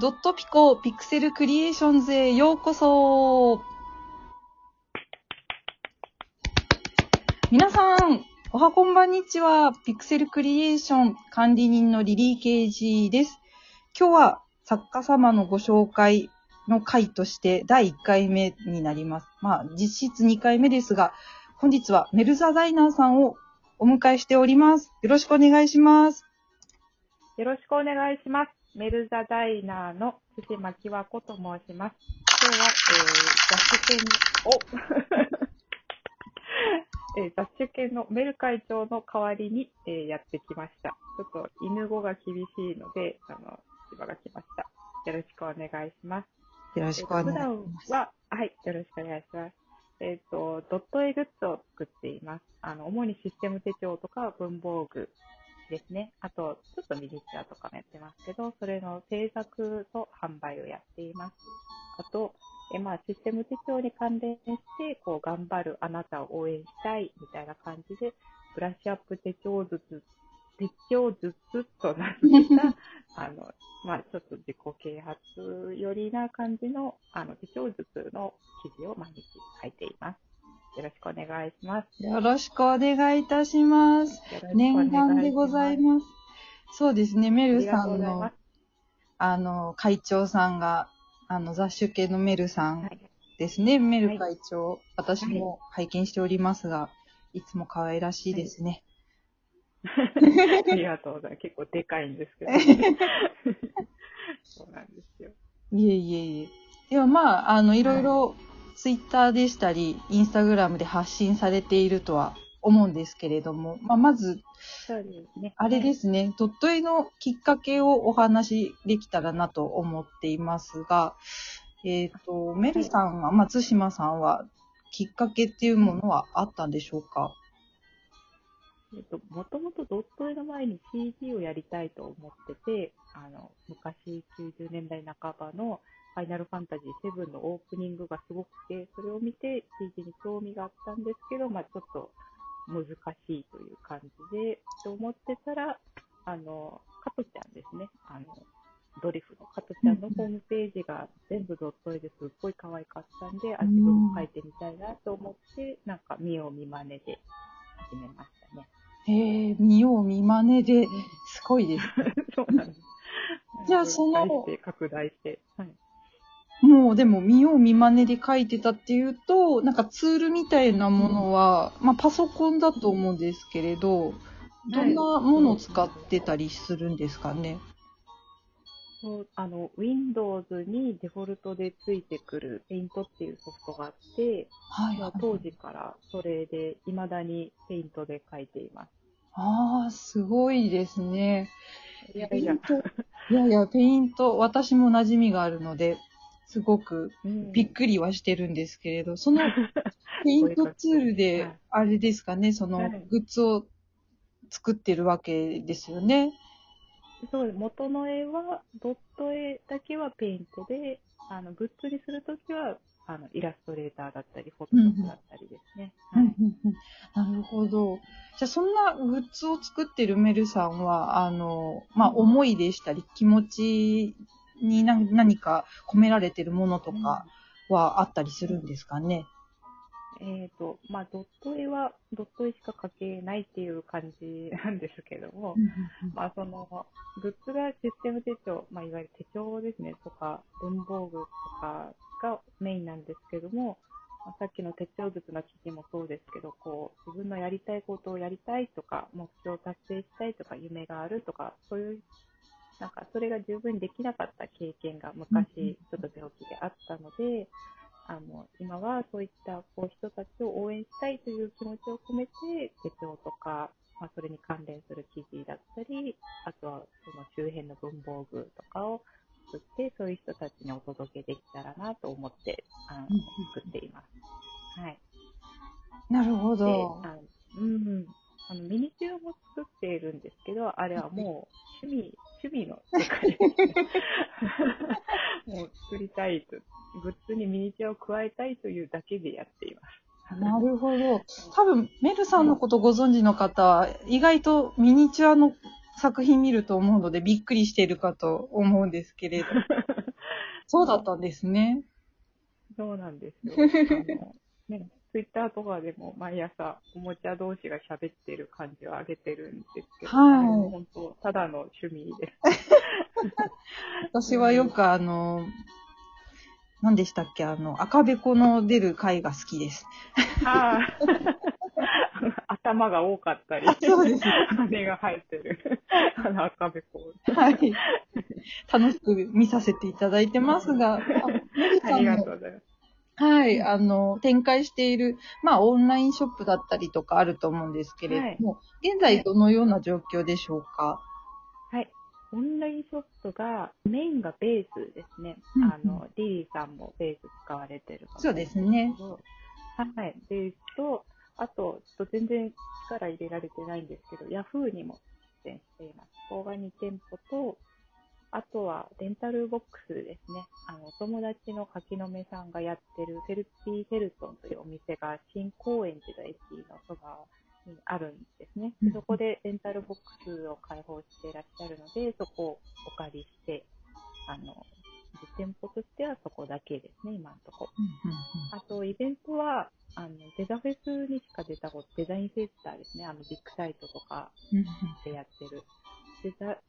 ドットピコピクセルクリエーションズへようこそ皆さん、おはこんばんにちは。ピクセルクリエーション管理人のリリー・ケージです。今日は作家様のご紹介の回として第1回目になります。まあ、実質2回目ですが、本日はメルザダイナーさんをお迎えしております。よろしくお願いします。よろしくお願いします。メルザダイナーの辻巻和子と申します。今日は、えー、雑種犬を、えー、雑種犬のメル会長の代わりに、えー、やってきました。ちょっと犬語が厳しいので、あの、千葉が来ました。よろしくお願いします。よろしくお願いし普段ます。は、はい、よろしくお願いします。えっ、と、ドット絵グッズを作っています。あの、主にシステム手帳とか文房具ですね。あと、ちょっとミニチュアとかもやってますけど、それの制作と販売をやっています。あと、えまあ、システム手帳に関連して、こう、頑張るあなたを応援したいみたいな感じで、ブラッシュアップ手帳術、手帳術と名付けた、あの、まあ、ちょっと自己啓発寄りな感じの、あの、手帳術の記事を毎日書いています。よろしくお願いします。よろしくお願いいたします。よろしくお願いし念願でございます。そうですね、メあルさんの、あの、会長さんが、あの、雑種系のメルさす。んはい。ですね、メル会長。私も拝見しておりますが、いつも可愛らしいですね。ありがとうございます。結構でかいんですけど。そうなんですよ。いえいえいえ。ではまあ、あの、いろいろ、ツイッターでしたり、インスタグラムで発信されているとは思うんですけれども、まあ、まず、そうですね。。あれですすね、ドット絵のきっかけをお話しできたらなと思っていますが、えっ、と、メルさんは、松島さんは、きっかけっていうものはあったんでしょうか？えっと、もともとドット絵の前に CG をやりたいと思ってて、あの、昔90年代半ばのファイナルファンタジー7のオープニングがすごくて、それを見て CG に興味があったんですけど、まあちょっと難しいという感じで、と思ってたら、あの、加トちゃんですね。あの、ドリフの加トちゃんのホームページが全部ドット絵ですっごい可愛かったんで、あ、自分も描いてみたいなと思って、なんか見よう見まねで始めましたね。へえ、見よう見まねで、すごいです。そうなんです。じゃあその分解して拡大して。はい。もうでも見よう見まねで書いてたっていうと、なんかツールみたいなものは、まあパソコンだと思うんですけれど、どんなものを使ってたりするんですかね？そうあの、Windows にデフォルトでついてくる Paint っていうソフトがあって、はい、当時からそれで未だに Paint で書いています。ああ、すごいですね。いやいや、いやいや、ペイント、私も馴染みがあるので、すごくうん。びっくりはしてるんですけれど、その ペイントツールはでい、あれですかね、そのはい。グッズを作ってるわけですよね。そう元の絵は、ドット絵だけはペイントで、あの、グッズにするときは、あの、イラストレーターだったり、 Photoshop だったりですね。なるほど。じゃあ、そんなグッズを作ってるメルさんは、あの、まあ、思いでしたり、気持ちに何何か込められてるものとかはあったりするんですかね？えっ、と、まあ、ドット絵は、ドット絵しか描けないっていう感じ なんですけども、まあ、その、グッズがシステム手帳、まあ、いわゆる手帳ですね、とか、文房具とかがメインなんですけども、まあ、さっきの手帳術の記事もそうですけど、こう、自分のやりたいことをやりたいとか、目標を達成したいとか、夢があるとか、そういう、なんか、それが十分にできなかった経験が昔、ちょっと病気であったので、あの、今はそういったこう人たちを応援したいという気持ちを込めて、手帳とか、まあ、それに関連する記事だったり、あとはその周辺の文房具とかを作って、そういう人たちにお届けできたらなと思って、あのうん作っています。はい。なるほで、ど。あのうん、あのミニチュアも作っているんですけど、あれはもう趣味、趣味の世界ですね。もう作りたいと、グッズにミニチュアを加えたいというだけでやっています。なるほど。多分、メルさんのことご存知の方は、意外とミニチュアの作品見ると思うので、びっくりしているかと思うんですけれど。そうだったんですね。そうなんですよ。ね、ツイッターとかでも毎朝おもちゃ同士が喋ってる感じを上げてるんですけど、はい本当、ただの趣味です。私はよくあの、何でしたっけあの、赤べこの出る回が好きです。ああ 頭が多かったり、そうです羽が生えてる、あの赤べこ。はい。楽しく見させていただいてますが、あのりがとうございます。はい、あの、展開している、まあ、オンラインショップだったりとかあると思うんですけれども、現在どのような状況でしょうか？はい。オンラインショップが、メインがベースですね。うんうんあの、リリーさんもベース使われてるそうですね。はい。ベースと、あと、ちょっと全然力入れられてないんですけど、ヤフーにも出店しています。ここが2店舗と、あとはレンタルボックスですね。あの、お友達の柿の目さんがやってるフェルティ・フェルトンというお店が新高円寺の駅のそばにあるんですね。そこでレンタルボックスを開放していらっしゃるので、そこをお借りして、あの、実店舗としてはそこだけですね、今のところ。あと、イベントは、あの、デザフェスにしか出たこと、デザインセンターですね。あの、ビッグサイトとかでやってる。フ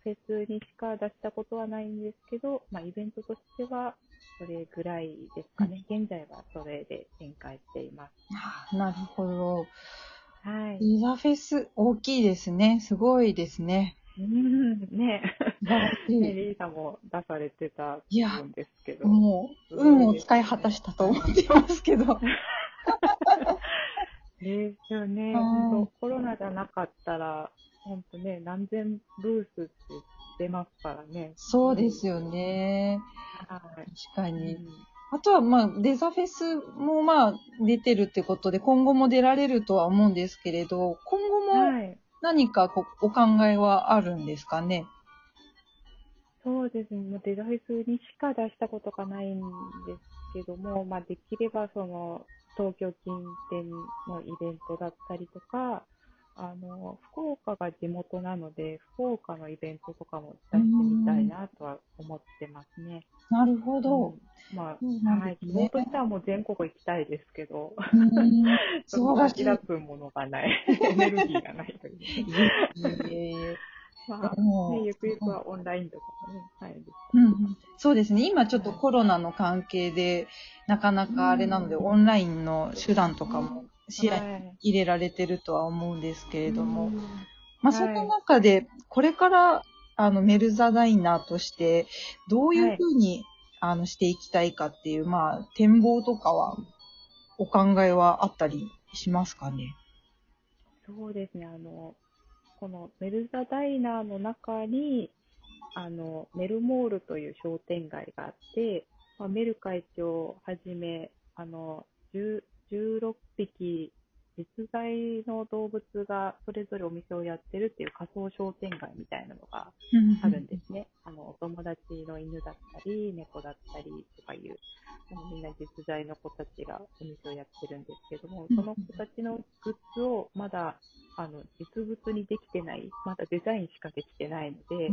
ェスにしか出したことはないんですけど、まあ、イベントとしては、それぐらいですかね。現在はそれで展開しています。あなるほど。はい。デザフェス、大きいですね。すごいですね。うん、ね素晴らしね、い。リーさんも出されてたといや思うんですけど。もう、運を使い果たしたと思ってますけど。ですよね。コロナじゃなかったら、本当ね、何千ブースって出ますからね。そうですよね。はい。確かに。うんあとは、まあ、デザフェスもまあ、出てるってことで、今後も出られるとは思うんですけれど、今後もはい。何かこうお考えはあるんですかね？そうですね。もうデザフェスにしか出したことがないんですけども、まあ、できればその、東京近辺のイベントだったりとか、あの、福岡が地元なので、福岡のイベントとかも出してみたいなとは思ってますね。なるほど。うんまあ、そうなんはい。ですね希望としてはもう全国行きたいですけど、うん その素晴らしい。開くものがない。エネルギーがないという。いえいえまあ、ね、ゆくゆくはオンラインとかもね、はい。うんうんそうですね。今ちょっとコロナの関係で、なかなかあれなので、うんオンラインの手段とかも視野にはい。入れられてるとは思うんですけれども、うん。まあ、はい。その中で、これから、あの、メルザダイナーとして、どういうふうに、あの、していきたいかっていう、まあ、展望とかは、お考えはあったりしますかね？そうですね、あの、このメルザダイナーの中に、あの、メルモールという商店街があって、まあ、メル会長をはじめ、あの、10 16匹実在の動物がそれぞれお店をやってるっていう仮想商店街みたいなのがあるんですね。あの、お友達の犬だったり、猫だったりとかいう、あのみんな実在の子たちがお店をやってるんですけども、うん。その子たちのグッズをまだ、あの、実物にできてない、まだデザインしかできてないので、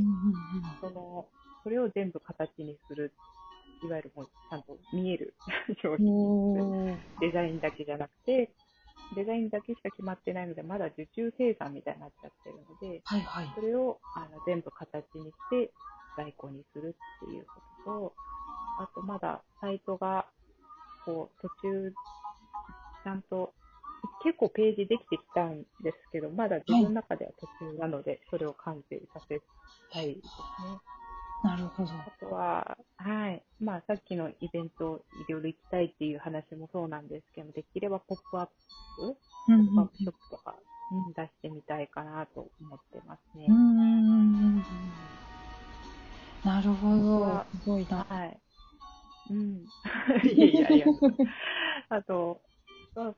その、それを全部形にする、いわゆるもうちゃんと見える 商うん品デザインだけじゃなくて、デザインだけしか決まってないので、まだ受注生産みたいになっちゃってるので、はいはい。それをあの全部形にして在庫にするっていうことと、あとまだサイトがこう途中、ちゃんと結構ページできてきたんですけど、まだ自分の中では途中なので、それを完成させたいですね。なるほど。あとは、はい。まあ、さっきのイベントいろいろ行きたいっていう話もそうなんですけど、できればポップアップ、うんポップアップショップとか、うん出してみたいかなと思ってますね。うんなるほどは。すごいな。はい。うん。いやいや、ありがとう。あと、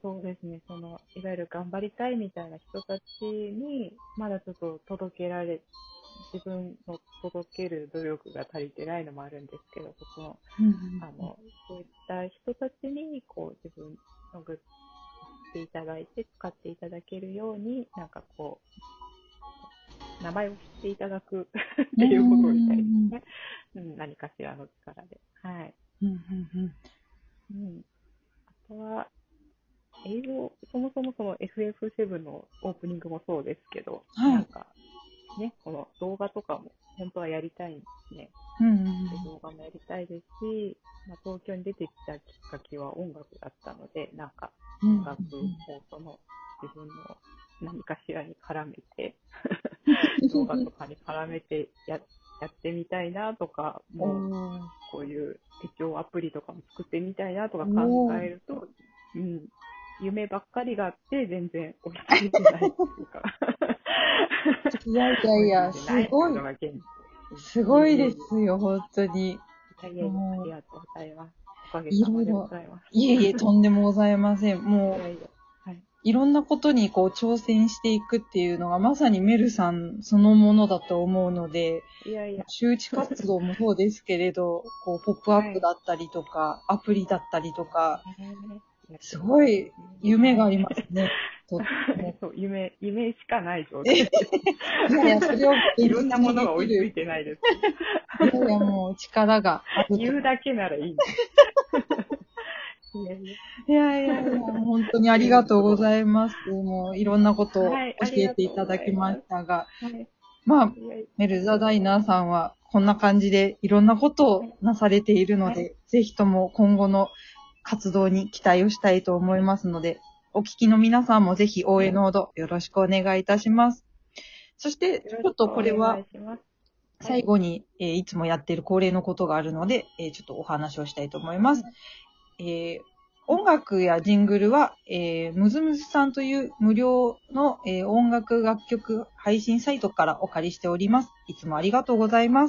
そうですね、その、いわゆる頑張りたいみたいな人たちに、まだちょっと届けられ、自分の届ける努力が足りてないのもあるんですけど、そこの、う、あの、そういった人たちに、こう、自分のグッズしていただいて、使っていただけるように、なんかこう、名前を知っていただく っていうことみたいですね。うん、何かしらの力で。はい。うんうん。うん。あとは、映像、そもそもその FF7 のオープニングもそうですけど、はい、なんか、ね、この動画とかも本当はやりたいんですね。うんうんで動画もやりたいですし、まあ、東京に出てきたきっかけは音楽だったので、なんかうん。音楽をその自分の何かしらに絡めて、動画とかに絡めてややってみたいなとか、おもうーこういう手帳アプリとかも作ってみたいなとか考えると、うん、夢ばっかりがあって全然追いついてないっていうか。いやいやいや、すごい、すごいですよ、本当に。いやいやいやありがとうございます。おかげさまでございます。いえいえ、とんでもございません。もう。いろんなことにこう挑戦していくっていうのがまさにメルさんそのものだと思うので、いやいや、周知活動もそうですけれど、こう、ポップアップだったりとか、アプリだったりとか、すごい夢がありますね。そう夢、夢しかない状態。いやいや、それをいろんなものが追いついてないです。いやいや、もう力が。言うだけならいい。いやいや。いや本当にありがとうございます。もういろんなことを教はいえていただきましたが、はい。まあ、メルザダイナーさんはこんな感じでいろんなことをなされているので、はぜひとも今後の活動に期待をしたいと思いますので、お聞きの皆さんもぜひ応援のほどよろしくお願いいたします。そして、ちょっとこれは最後に、えーいつもやっている恒例のことがあるので、えーちょっとお話をしたいと思います。えー音楽やジングルは、えームズムズさんという無料の、えー音楽楽曲配信サイトからお借りしております。いつもありがとうございます。